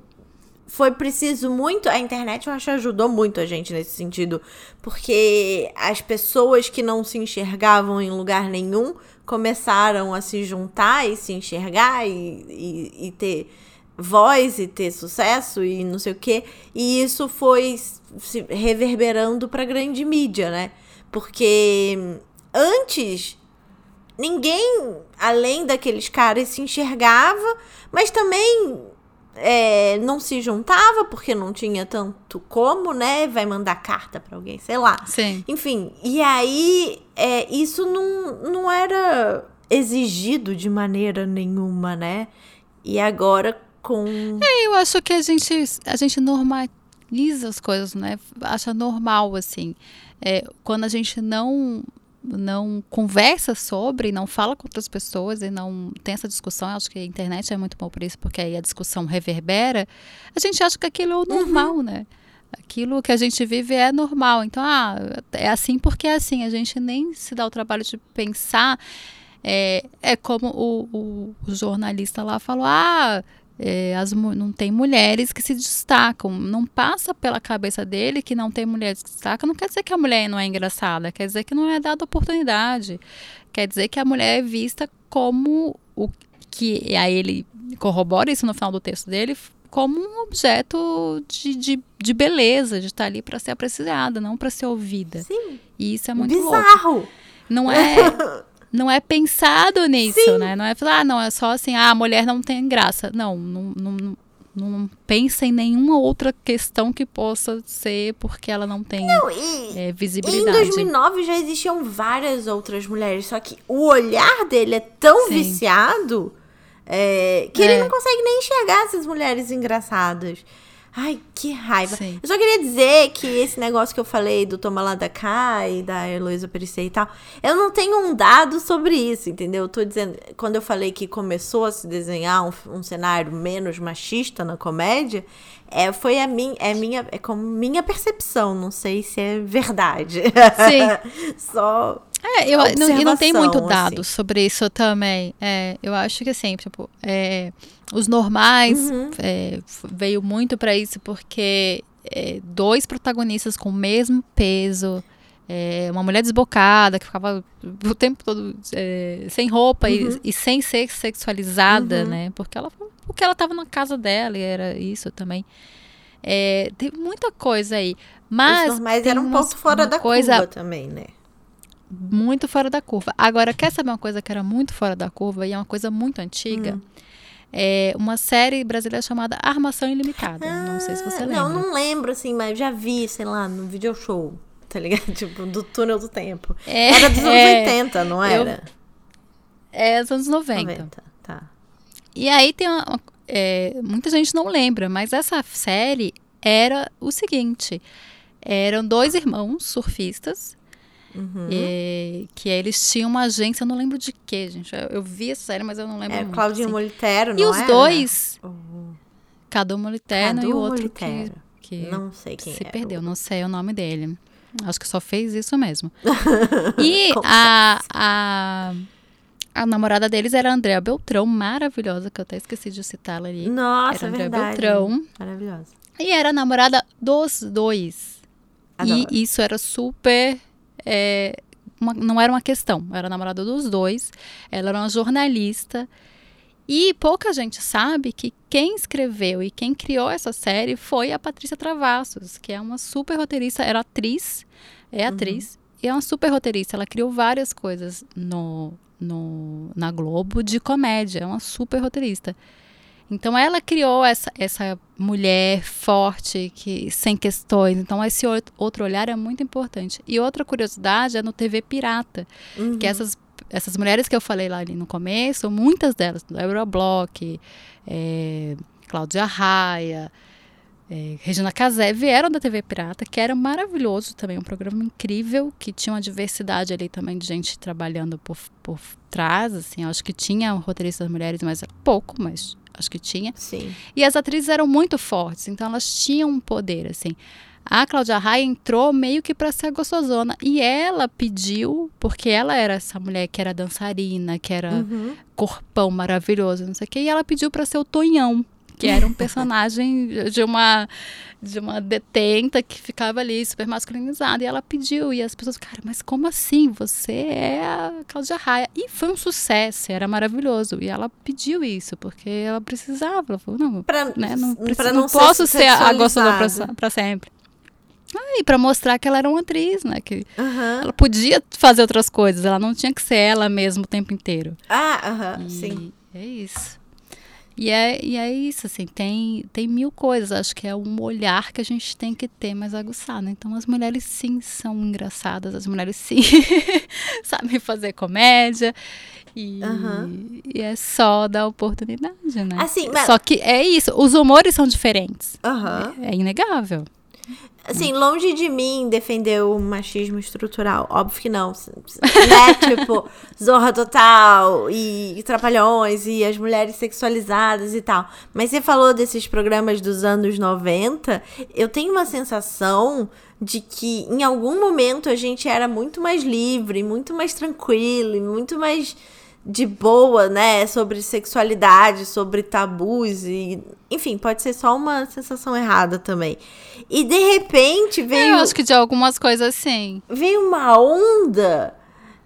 Foi preciso muito. A internet, eu acho, ajudou muito a gente nesse sentido. Porque as pessoas que não se enxergavam em lugar nenhum começaram a se juntar e se enxergar e, e, e ter voz e ter sucesso e não sei o quê. E isso foi se reverberando pra grande mídia, né? Porque antes ninguém, além daqueles caras, se enxergava, mas também é, não se juntava porque não tinha tanto como, né? Vai mandar carta pra alguém, sei lá. Sim. Enfim, e aí é, isso não, não era exigido de maneira nenhuma, né? E agora com. Eu acho que a gente, a gente normaliza as coisas, né? Acha normal, assim. É, quando a gente não não conversa sobre, não fala com outras pessoas e não tem essa discussão, eu acho que a internet é muito bom por isso, porque aí a discussão reverbera, a gente acha que aquilo é o normal, né? Aquilo que a gente vive é normal. Então, ah, é assim porque é assim. A gente nem se dá o trabalho de pensar. É, é como o, o jornalista lá falou: ah, é, as, não tem mulheres que se destacam. Não passa pela cabeça dele que não tem mulheres que se destacam. Não quer dizer que a mulher não é engraçada, quer dizer que não é dada oportunidade. Quer dizer que a mulher é vista como o que. Aí ele corrobora isso no final do texto dele como um objeto de, de, de beleza, de estar ali para ser apreciada, não para ser ouvida. Sim, E isso é muito louco. bizarro. Não é. Não é pensado nisso, né? Não é falar, ah, não, é só assim, ah, a mulher não tem graça. Não, não, não, não, pensa em nenhuma outra questão que possa ser porque ela não tem Não, e, é, em visibilidade. 2009 já existiam várias outras mulheres, só que o olhar dele é tão Sim. viciado é, que ele É. não consegue nem enxergar essas mulheres engraçadas. Ai, que raiva. Sim. Eu só queria dizer que esse negócio que eu falei do Toma Lá da Cá e da Heloísa Perissé e tal, eu não tenho um dado sobre isso, entendeu? Eu tô dizendo, quando eu falei que começou a se desenhar um, um cenário menos machista na comédia, é, foi a minha, é minha, é como minha percepção, não sei se é verdade. Sim. só É, eu, não, e não tem muito dado assim. sobre isso também. É, eu acho que assim, tipo, é, os normais Uhum. é, veio muito pra isso porque é, dois protagonistas com o mesmo peso, é, uma mulher desbocada que ficava o tempo todo é, sem roupa e- Uhum. e, sem ser sexualizada, Uhum. né? Porque ela, porque ela tava na casa dela e era isso também. É, tem muita coisa aí. Mas Os normais tem eram um pouco fora da coisa também, né? Muito fora da curva. Agora, quer saber uma coisa que era muito fora da curva e é uma coisa muito antiga? Hum. É uma série brasileira chamada Armação Ilimitada. não sei se você Ah, lembra. Não, não lembro, assim, mas já vi, sei lá, no video show, tá ligado? Tipo, do túnel do tempo. É, Era dos anos é, 80, não era? É dos anos 90. 90, tá. E aí tem uma, uma- é, muita gente não lembra, mas essa série era o seguinte: eram dois irmãos surfistas. Uhum. é, que eles tinham uma agência, eu não lembro de quê, gente. Eu, eu vi essa série, mas eu não lembro É, muito. Claudinho assim. Molitero, E não os era? dois, O Cadu Moliterno e Cadu o outro que, que Não sei quem se é. perdeu, não sei o nome dele. Acho que só fez isso mesmo. E a, a, a namorada deles era a Andrea Beltrão, maravilhosa, que eu até esqueci de citá-la ali. Nossa, era a é Andrea verdade. Beltrão. Maravilhosa. E era a namorada dos dois. Adoro. E isso era super. É, uma- não era uma questão, era a namorada dos dois. Ela era uma jornalista. E pouca gente sabe que quem escreveu e quem criou essa série foi a Patrícia Travassos, que é uma super roteirista, era atriz, é atriz, e é uma super roteirista. Ela criou várias coisas no, no, na Globo de comédia, é uma super roteirista. Então ela criou essa, essa mulher forte, que sem questões. Então esse ou- outro olhar é muito importante. E outra curiosidade é no TV Pirata, Uhum. que essas, essas mulheres que eu falei lá ali no começo, muitas delas, Débora Bloch, é, Cláudia Raia, é, Regina Casé, vieram da TV Pirata, que era maravilhoso também, um programa incrível, que tinha uma diversidade ali também de gente trabalhando por, por trás, assim, acho que tinha roteiristas mulheres, mas pouco, mas acho que tinha. Sim. E as atrizes eram muito fortes, então elas tinham um poder, assim. A Cláudia Raia entrou meio que para ser a gostosona. E ela pediu, porque ela era essa mulher que era dançarina, que era Uhum. corpão maravilhoso, não sei o quê, e ela pediu para ser o Tonhão, que era um personagem de uma de uma detenta que ficava ali super masculinizada. E ela pediu, e as pessoas, cara, mas como assim? Você é a Cláudia Raia. E foi um sucesso, era maravilhoso. E ela pediu isso, porque ela precisava. Ela falou, não, Pra, né? Não, pra preciso, não não posso ser a gostosa pra, pra sempre. Ah, e pra mostrar que ela era uma atriz, né? Que Aham. ela podia fazer outras coisas, ela não tinha que ser ela mesma o tempo inteiro. Ah, aham, sim. É isso. E é, e é isso, assim, tem, tem mil coisas. Acho que é um olhar que a gente tem que ter mais aguçado. Então, as mulheres sim são engraçadas, as mulheres sim sabem fazer comédia. E, Aham. e é só dar oportunidade, né? Assim, mas- Só que é isso, os humores são diferentes. Aham. É inegável. Assim, longe de mim defender o machismo estrutural. Óbvio que não. Né? tipo, Zorra Total e Trapalhões e as mulheres sexualizadas e tal. Mas você falou desses programas dos anos 90. Eu tenho uma sensação de que em algum momento a gente era muito mais livre, muito mais tranquilo muito mais de boa, né, sobre sexualidade, sobre tabus e, enfim, pode ser só uma sensação errada também. E de repente veio Eu acho que de algumas coisas sim. veio uma onda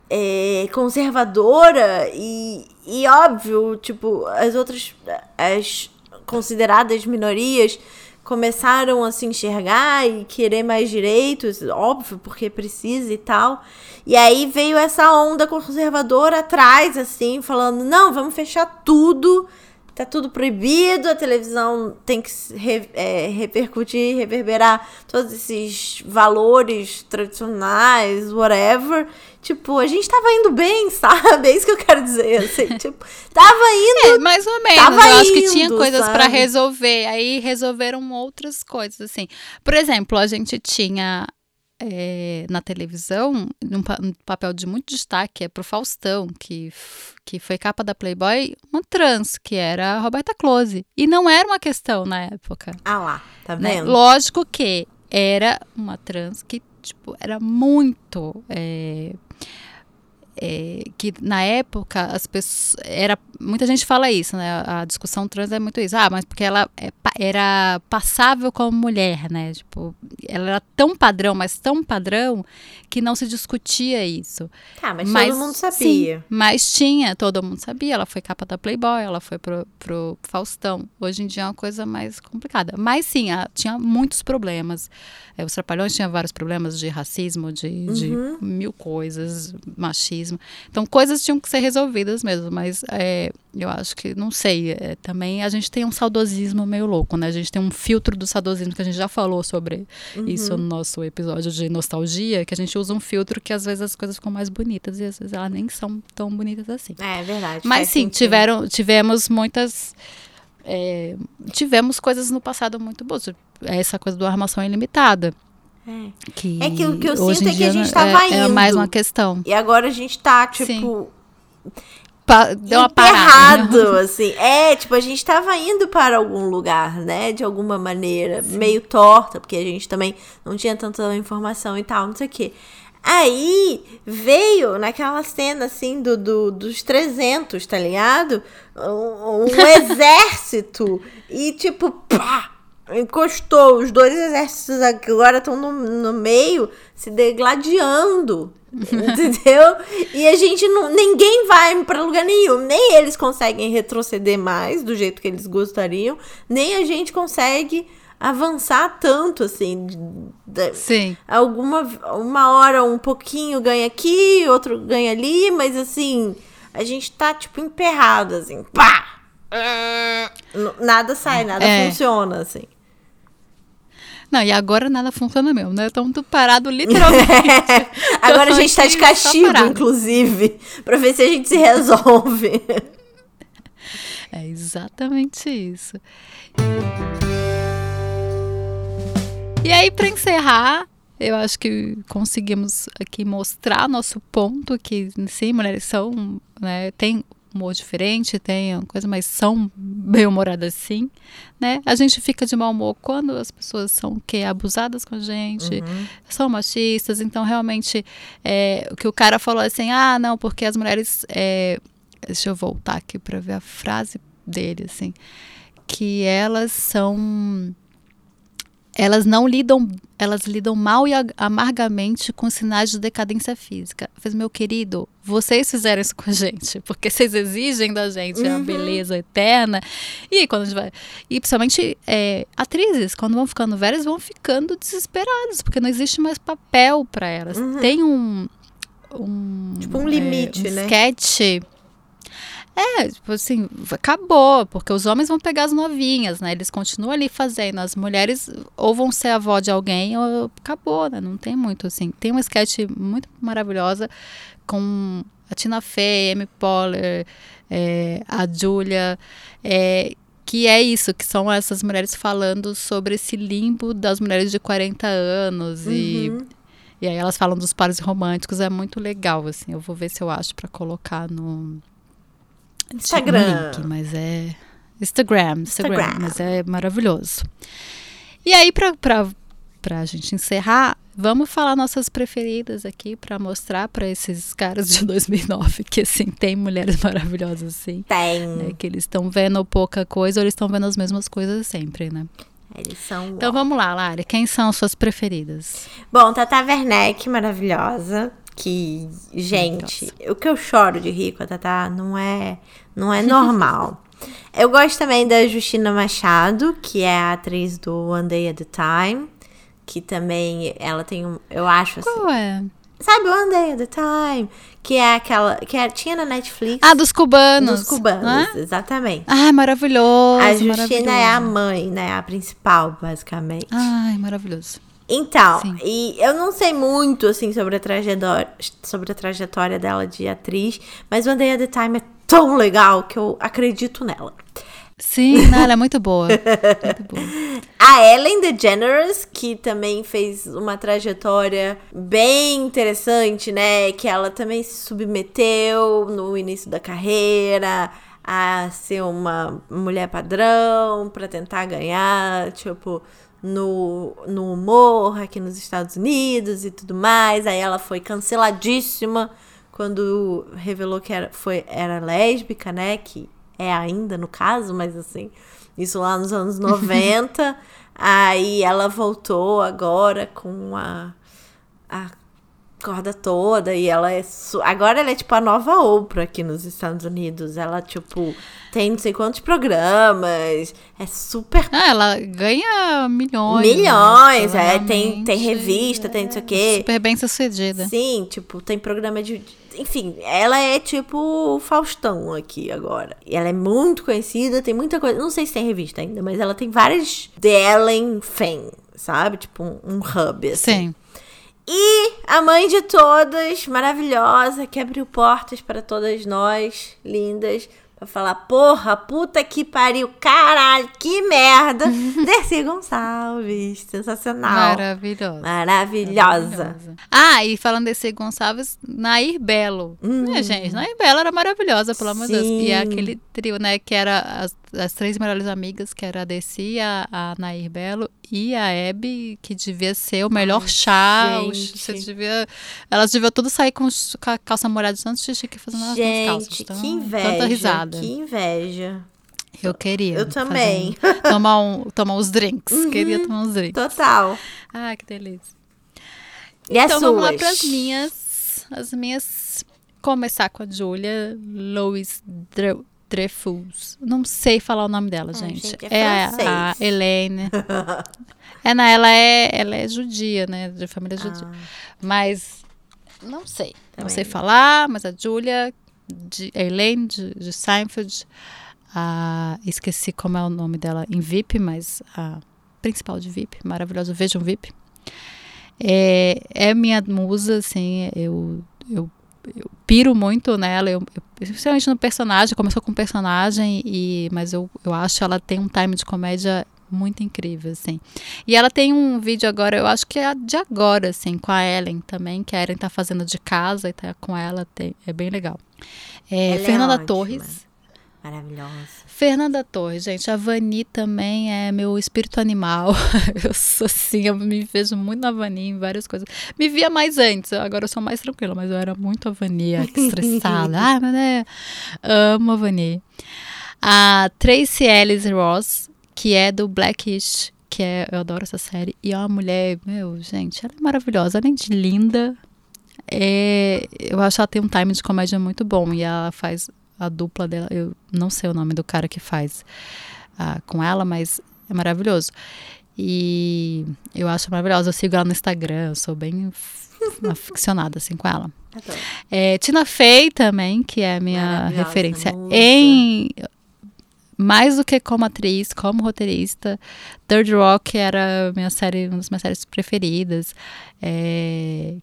é, conservadora e, e óbvio, tipo, as outras, as consideradas minorias começaram a se enxergar e querer mais direitos, óbvio, porque precisa e tal. E aí veio essa onda conservadora atrás, assim, falando: não, vamos fechar tudo, tá tudo proibido, a televisão tem que re- é, repercutir, reverberar todos esses valores tradicionais, whatever. Tipo, a gente tava indo bem, sabe? É isso que eu quero dizer. Assim, tipo, tava indo. É, mais ou menos. Tava eu acho que indo, tinha coisas pra resolver. Aí resolveram outras coisas, assim. Por exemplo, a gente tinha é, na televisão um, pa- um papel de muito destaque é pro Faustão, que, que foi capa da Playboy, uma trans, que era a Roberta Close. E não era uma questão na época. Ah lá, tá né? vendo? Lógico que era uma trans que, tipo, era muito. é, é, que na época as pessoas era muita gente fala isso né? A discussão trans é muito isso. Ah mas porque ela é, era passável como mulher né? Tipo ela era tão padrão mas tão padrão que não se discutia isso. Tá mas, mas todo mundo sabia. sim, mas tinha todo mundo sabia. Ela foi capa da Playboy ela foi pro, pro Faustão. Hoje em dia é uma coisa mais complicada. Mas sim a, tinha muitos problemas. É, os trapalhões tinham vários problemas de racismo de, uhum. de mil coisas machismo então, coisas tinham que ser resolvidas mesmo, mas é, eu acho que, não sei, é, também a gente tem um saudosismo meio louco, né? A gente tem um filtro do saudosismo, que a gente já falou sobre uhum. isso no nosso episódio de nostalgia, que a gente usa um filtro que às vezes as coisas ficam mais bonitas e às vezes elas nem são tão bonitas assim. É, é verdade. Mas sim, tiveram, tivemos muitas. É, tivemos coisas no passado muito boas. Essa coisa do armação ilimitada. É. Que é que o que eu sinto é que a gente tava é, indo. É mais uma questão. E agora a gente tá, tipo. Pa deu uma parada. Assim. É, tipo, a gente tava indo para algum lugar, né? De alguma maneira. Sim. Meio torta, porque a gente também não tinha tanta informação e tal, não sei o quê. Aí veio naquela cena assim do, do dos 300, tá ligado? Um, um exército e tipo, pá, encostou. Os dois exércitos agora estão no, no meio se degladiando. entendeu? E a gente não. Ninguém vai para lugar nenhum. Nem eles conseguem retroceder mais do jeito que eles gostariam, nem a gente consegue avançar tanto assim. Sim. Alguma uma hora um pouquinho ganha aqui, outro ganha ali, mas assim, a gente tá tipo emperrado assim, pá! Nada sai, nada é. funciona assim. Não, e agora nada funciona mesmo, né? Estamos tudo parado literalmente. agora a gente tá de castigo, inclusive, para ver se a gente se resolve. é exatamente isso. E aí, para encerrar, eu acho que conseguimos aqui mostrar nosso ponto que sim, mulheres são, né, tem humor diferente, tem coisa, mas são bem humoradas sim, né? A gente fica de mau humor quando as pessoas são que abusadas com a gente, uhum. são machistas, então realmente é, o que o cara falou assim, ah, não, porque as mulheres, é, deixa eu voltar aqui para ver a frase dele, assim, que elas são elas não lidam, elas lidam mal e amargamente com sinais de decadência física. Fez meu querido, vocês fizeram isso com a gente, porque vocês exigem da gente uhum. a beleza eterna. E quando a gente vai, e principalmente é, atrizes, quando vão ficando velhas, vão ficando desesperadas, porque não existe mais papel para elas. Uhum. Tem um um tipo um limite, é, um né? Sketch é, tipo assim, acabou, porque os homens vão pegar as novinhas, né? Eles continuam ali fazendo. As mulheres ou vão ser avó de alguém ou acabou, né? Não tem muito assim. Tem uma sketch muito maravilhosa com a Tina Fey, Amy Poehler, é, a Julia, é, que é isso, que são essas mulheres falando sobre esse limbo das mulheres de 40 anos uhum. e e aí elas falam dos pares românticos, é muito legal assim. Eu vou ver se eu acho para colocar no Instagram. Link, mas é. Instagram, Instagram, Instagram, mas é maravilhoso. E aí, pra, pra, pra gente encerrar, vamos falar nossas preferidas aqui para mostrar para esses caras de 2009 que, assim, tem mulheres maravilhosas, assim. Tem. Né, que eles estão vendo pouca coisa ou eles estão vendo as mesmas coisas sempre, né? Eles são. Então vamos lá, Lari. Quem são as suas preferidas? Bom, Tata Werneck, maravilhosa que, gente, Nossa. o que eu choro de rir com a Tatá não é, não é normal. eu gosto também da Justina Machado, que é a atriz do One Day at a Time, que também ela tem um, eu acho assim. Qual é? Sabe One Day at a Time? Que é aquela. Que é, tinha na Netflix. Ah, dos cubanos. Dos cubanos, exatamente. Ah, maravilhoso. A Justina é a mãe, né? A principal, basicamente. Ai, maravilhoso. Então, Sim. e eu não sei muito, assim, sobre a trajetória, sobre a trajetória dela de atriz, mas One Day at a Time é tão legal que eu acredito nela. Sim, não, ela é muito boa. muito boa. A Ellen DeGeneres, que também fez uma trajetória bem interessante, né? Que ela também se submeteu no início da carreira a ser uma mulher padrão para tentar ganhar, tipo, no, no humor aqui nos Estados Unidos e tudo mais. Aí ela foi canceladíssima quando revelou que era, foi, era lésbica, né? Que é ainda no caso, mas assim, isso lá nos anos 90. aí ela voltou agora com a, a corda toda e ela é. Su... Agora ela é tipo a nova Oprah aqui nos Estados Unidos. Ela, tipo, tem não sei quantos programas. É super. Ah, ela ganha milhões. Milhões, né? é. Tem, tem revista, é, tem não sei o quê. Super bem sucedida. Sim, tipo, tem programa de. Enfim, ela é tipo Faustão aqui agora. E ela é muito conhecida, tem muita coisa. Não sei se tem revista ainda, mas ela tem várias The Ellen Fan, sabe? Tipo um, um hub, assim. Sim. E a mãe de todas, maravilhosa, que abriu portas para todas nós, lindas, falar, porra, puta que pariu, caralho, que merda. Dercy Gonçalves, sensacional. Maravilhosa. Maravilhosa. Maravilhosa. Ah, e falando de Gonçalves, Nair Belo. Hum. É, gente, Nair Belo era maravilhosa, pelo amor de Deus. E aquele trio, né, que era as, as três melhores amigas, que era a Desi, a, a Nair Belo e a Abby, que devia ser o melhor Ai, chá. Você devia, elas deviam tudo sair com, com a calça molhada antes de que fazendo as calças. Então, que inveja. Tanta risada. Que inveja. Eu queria. Eu também. Um, tomar, um, tomar uns drinks. Uhum, queria tomar uns drinks. Total. Ah, que delícia. E então vamos lá para as minhas. As minhas. Começar com a Julia Louis Dreyfus. Não sei falar o nome dela, gente. gente. É, é a, a Helene. é, não, ela é, ela é judia, né? De família judia. Ah. Mas não sei. Também. Não sei falar, mas a Julia, de, Helene de, de Seinfeld. A, esqueci como é o nome dela em VIP, mas a principal de VIP, maravilhosa. Vejam VIP. É, é minha musa, assim, eu, eu eu piro muito nela, eu, eu, principalmente no personagem, começou com personagem, e, mas eu, eu acho ela tem um time de comédia muito incrível, assim. E ela tem um vídeo agora, eu acho que é de agora, assim, com a Ellen também, que a Ellen tá fazendo de casa e tá com ela, tem, é bem legal. É, é Fernanda é Torres. Maravilhosa. Fernanda Torres, gente, a Vani também é meu espírito animal. eu sou assim, eu me vejo muito na Vani em várias coisas. Me via mais antes, agora eu sou mais tranquila, mas eu era muito a Vani, estressada. ah, mas é. Amo a Vani. A Tracy Ellis Ross, que é do Blackish, que é, eu adoro essa série. E é uma mulher, meu, gente, ela é maravilhosa, além de linda. É, eu acho que ela tem um time de comédia muito bom e ela faz a dupla dela, eu não sei o nome do cara que faz uh, com ela, mas é maravilhoso. E eu acho maravilhosa. Eu sigo ela no Instagram, eu sou bem aficionada assim com ela. É, Tina Fey também, que é a minha referência musa. em mais do que como atriz, como roteirista. Third Rock era minha série, uma das minhas séries preferidas. É,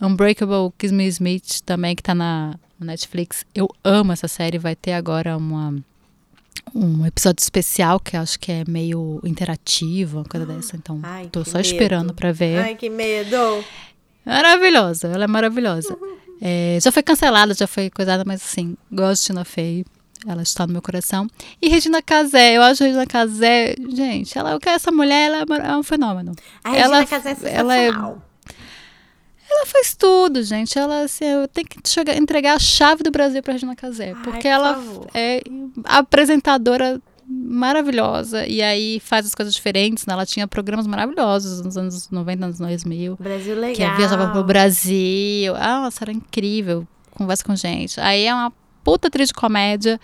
Unbreakable Kiss Smith também, que tá na Netflix. Eu amo essa série. Vai ter agora uma, um episódio especial que acho que é meio interativo, uma coisa dessa. Então, Ai, tô só medo. esperando para ver. Ai, que medo! Maravilhosa, ela é maravilhosa. É, já foi cancelada, já foi coisada, mas assim, gosto de Tina Fey. Ela está no meu coração. E Regina Casé, eu acho Regina Casé, gente, ela, o que é essa mulher, ela é um fenômeno. A Regina ela, Casé é ela é ela faz tudo, gente. Ela assim, eu tenho que chegar, entregar a chave do Brasil para Regina Casé, porque Ai, ela por é apresentadora maravilhosa e aí faz as coisas diferentes, né? Ela tinha programas maravilhosos nos anos 90, anos 2000. Brasil legal. Que viajava pro Brasil. Ah, nossa, era incrível. Conversa com gente. Aí é uma puta atriz de comédia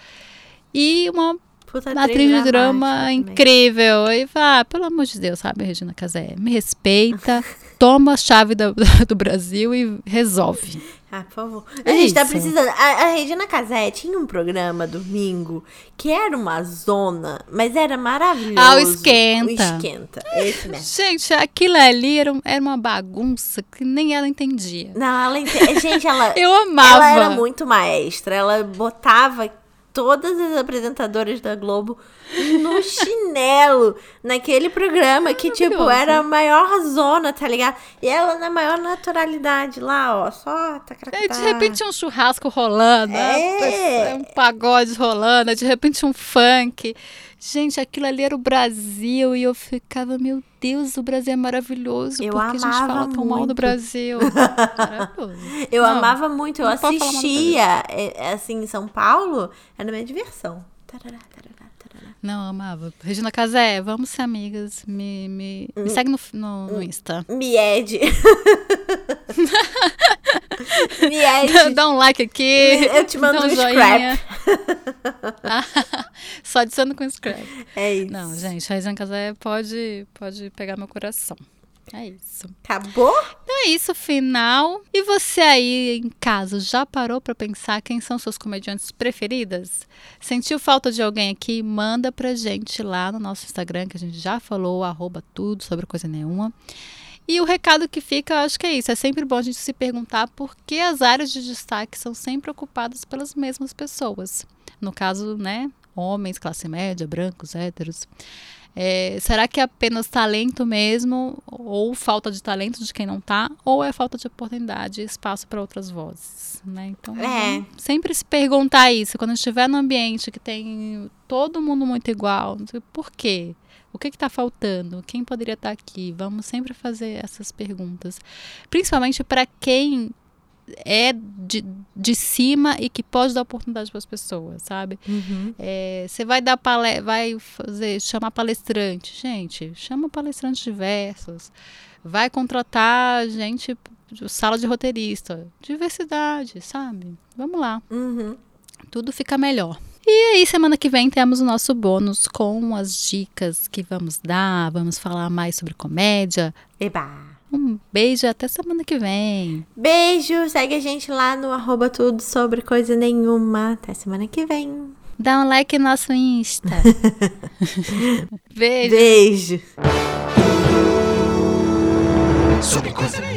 e uma Puta atriz de drama incrível. E ah, pelo amor de Deus, sabe, Regina Casé? Me respeita, toma a chave do, do Brasil e resolve. Ah, por favor. A é gente tá isso. tá precisando. A, a, Regina Casé tinha um programa domingo que era uma zona, mas era maravilhoso. Ah, o Esquenta. O Esquenta. Esse mesmo. Gente, aquilo ali era, era uma bagunça que nem ela entendia. Não, ela entendia. Gente, ela. Eu amava. Ela era muito maestra. Ela botava todas as apresentadoras da Globo no chinelo, naquele programa que, tipo, era a maior zona, tá ligado? E ela na maior naturalidade lá, ó, só tá é, De repente um churrasco rolando, é. um pagode rolando, de repente um funk. Gente, aquilo ali era o Brasil e eu ficava, meu Deus, o Brasil é maravilhoso. Eu porque a gente amava fala tão mal do muito. Brasil. Maravilhoso. Eu Não, amava muito, eu assistia, é, assim, em São Paulo, era minha diversão. Tarará, tarará, tarará. Não, amava. Regina Casé, vamos ser amigas. Me, me, Hum. me segue no, no, no Insta. Mied. Mied. Dá um like aqui. Eu te mando dá um joinha. Só adiciona com scrap. É isso. Não, gente, a Regina Casé pode, pode pegar meu coração. É isso. Acabou? Então é isso, final. E você aí em casa já parou pra pensar quem são suas comediantes preferidas? Sentiu falta de alguém aqui? Manda pra gente lá no nosso Instagram, que a gente já falou, arroba tudo sobre coisa nenhuma. E o recado que fica, eu acho que é isso. É sempre bom a gente se perguntar por que as áreas de destaque são sempre ocupadas pelas mesmas pessoas. No caso, né? Homens, classe média, brancos, héteros. É, será que é apenas talento mesmo, ou falta de talento de quem não tá, ou é falta de oportunidade e espaço para outras vozes, né? Então, É. sempre se perguntar isso quando estiver no ambiente que tem todo mundo muito igual, por quê? O que está faltando? Quem poderia estar aqui? Vamos sempre fazer essas perguntas, principalmente para quem é de, de cima e que pode dar oportunidade para as pessoas, sabe? Uhum. É, Você vai dar pale vai fazer, chamar palestrante. Gente, chama palestrantes diversos. Vai contratar gente, sala de roteirista. Diversidade, sabe? Vamos lá. Uhum. Tudo fica melhor. E aí, semana que vem temos o nosso bônus com as dicas que vamos dar. Vamos falar mais sobre comédia. Eba. Um beijo até semana que vem. Beijo, segue a gente lá no arroba tudo sobre coisa nenhuma. Até semana que vem. Dá um like no nosso Insta. beijo. Beijo. Sobre coisa nenhuma.